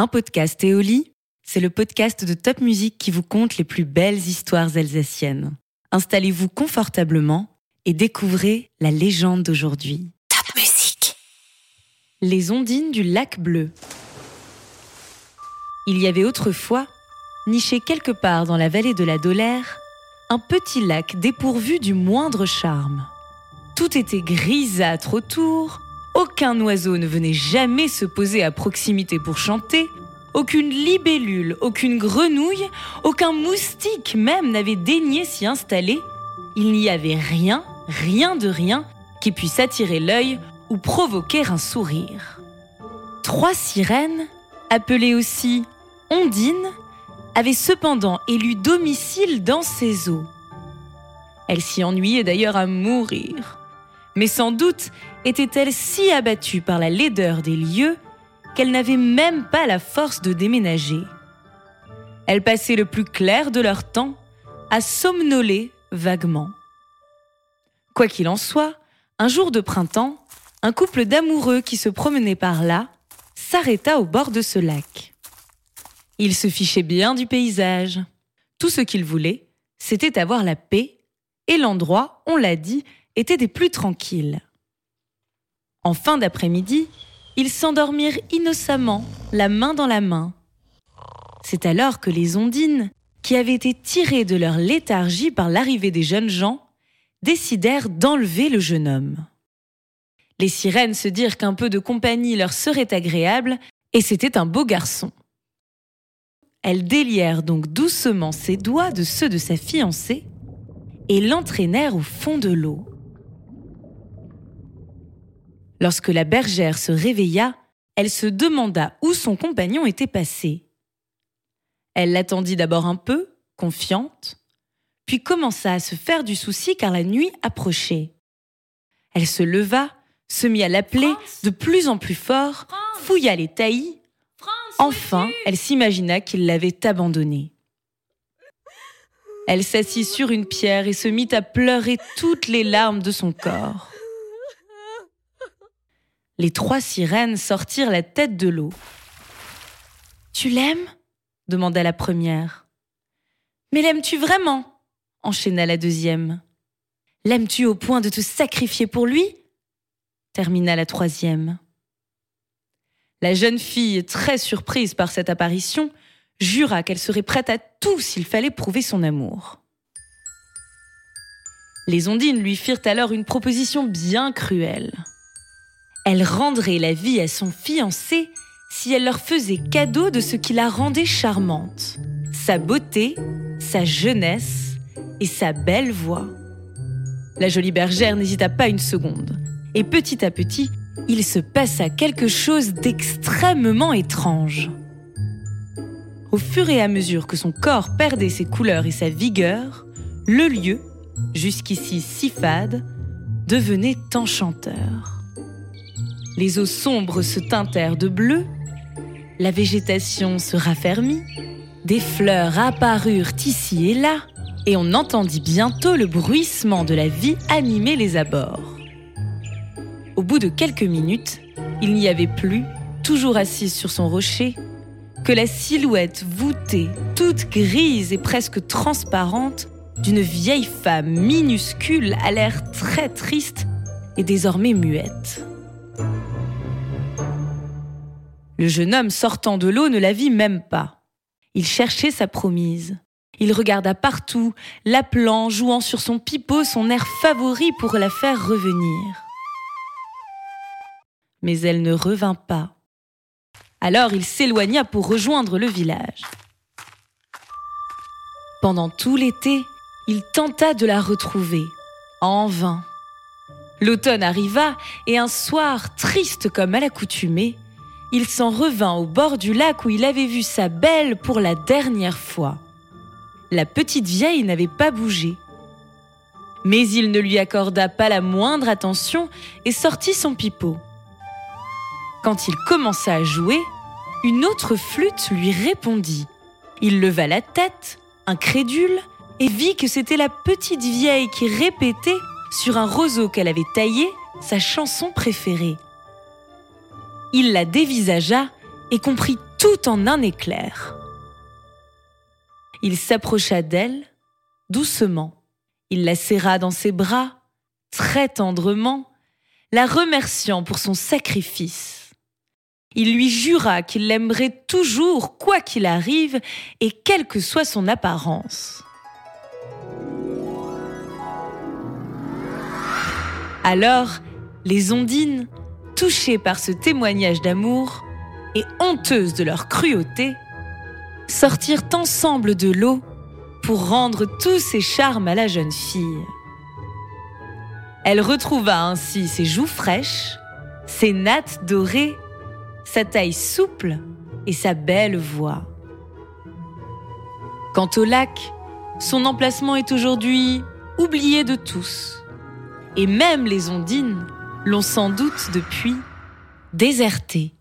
Un podcast Éoli, c'est le podcast de Top Music qui vous conte les plus belles histoires alsaciennes. Installez-vous confortablement et découvrez la légende d'aujourd'hui. Top Music. Les ondines du lac bleu. Il y avait autrefois, niché quelque part dans la vallée de la Dolère, un petit lac dépourvu du moindre charme. Tout était grisâtre autour, aucun oiseau ne venait jamais se poser à proximité pour chanter, aucune libellule, aucune grenouille, aucun moustique même n'avait daigné s'y installer. Il n'y avait rien, rien de rien qui puisse attirer l'œil ou provoquer un sourire. Trois sirènes, appelées aussi Ondine, avaient cependant élu domicile dans ces eaux. Elles s'y ennuyaient d'ailleurs à mourir. Mais sans doute étaient-elles si abattues par la laideur des lieux qu'elles n'avaient même pas la force de déménager. Elles passaient le plus clair de leur temps à somnoler vaguement. Quoi qu'il en soit, un jour de printemps, un couple d'amoureux qui se promenait par là s'arrêta au bord de ce lac. Ils se fichaient bien du paysage. Tout ce qu'ils voulaient, c'était avoir la paix, et l'endroit, on l'a dit, était des plus tranquilles. En fin d'après-midi, ils s'endormirent innocemment, la main dans la main. C'est alors que les ondines, qui avaient été tirées de leur léthargie par l'arrivée des jeunes gens, décidèrent d'enlever le jeune homme. Les sirènes se dirent qu'un peu de compagnie leur serait agréable, et c'était un beau garçon. Elles délièrent donc doucement ses doigts de ceux de sa fiancée et l'entraînèrent au fond de l'eau. Lorsque la bergère se réveilla, elle se demanda où son compagnon était passé. Elle l'attendit d'abord un peu, confiante, puis commença à se faire du souci car la nuit approchait. Elle se leva, se mit à l'appeler de plus en plus fort, fouilla les taillis. Enfin, elle s'imagina qu'il l'avait abandonnée. Elle s'assit sur une pierre et se mit à pleurer toutes les larmes de son corps. Les trois sirènes sortirent la tête de l'eau. Tu l'aimes? demanda la première. Mais l'aimes-tu vraiment? enchaîna la deuxième. L'aimes-tu au point de te sacrifier pour lui? termina la troisième. La jeune fille, très surprise par cette apparition, jura qu'elle serait prête à tout s'il fallait prouver son amour. Les ondines lui firent alors une proposition bien cruelle. Elle rendrait la vie à son fiancé si elle leur faisait cadeau de ce qui la rendait charmante, sa beauté, sa jeunesse et sa belle voix. La jolie bergère n'hésita pas une seconde, et petit à petit, il se passa quelque chose d'extrêmement étrange. Au fur et à mesure que son corps perdait ses couleurs et sa vigueur, le lieu, jusqu'ici si fade, devenait enchanteur. Les eaux sombres se teintèrent de bleu, la végétation se raffermit, des fleurs apparurent ici et là, et on entendit bientôt le bruissement de la vie animer les abords. Au bout de quelques minutes, il n'y avait plus, toujours assise sur son rocher, que la silhouette voûtée, toute grise et presque transparente, d'une vieille femme minuscule à l'air très triste et désormais muette. Le jeune homme sortant de l'eau ne la vit même pas. Il cherchait sa promise. Il regarda partout, l'appelant, jouant sur son pipeau son air favori pour la faire revenir. Mais elle ne revint pas. Alors il s'éloigna pour rejoindre le village. Pendant tout l'été, il tenta de la retrouver, en vain. L'automne arriva et un soir, triste comme à l'accoutumée, il s'en revint au bord du lac où il avait vu sa belle pour la dernière fois. La petite vieille n'avait pas bougé. Mais il ne lui accorda pas la moindre attention et sortit son pipeau. Quand il commença à jouer, une autre flûte lui répondit. Il leva la tête, incrédule, et vit que c'était la petite vieille qui répétait, sur un roseau qu'elle avait taillé, sa chanson préférée. Il la dévisagea et comprit tout en un éclair. Il s'approcha d'elle, doucement. Il la serra dans ses bras, très tendrement, la remerciant pour son sacrifice. Il lui jura qu'il l'aimerait toujours quoi qu'il arrive et quelle que soit son apparence. Alors, les ondines, touchées par ce témoignage d'amour et honteuses de leur cruauté, sortirent ensemble de l'eau pour rendre tous ses charmes à la jeune fille. Elle retrouva ainsi ses joues fraîches, ses nattes dorées, sa taille souple et sa belle voix. Quant au lac, son emplacement est aujourd'hui oublié de tous. Et même les ondines l'ont sans doute depuis déserté.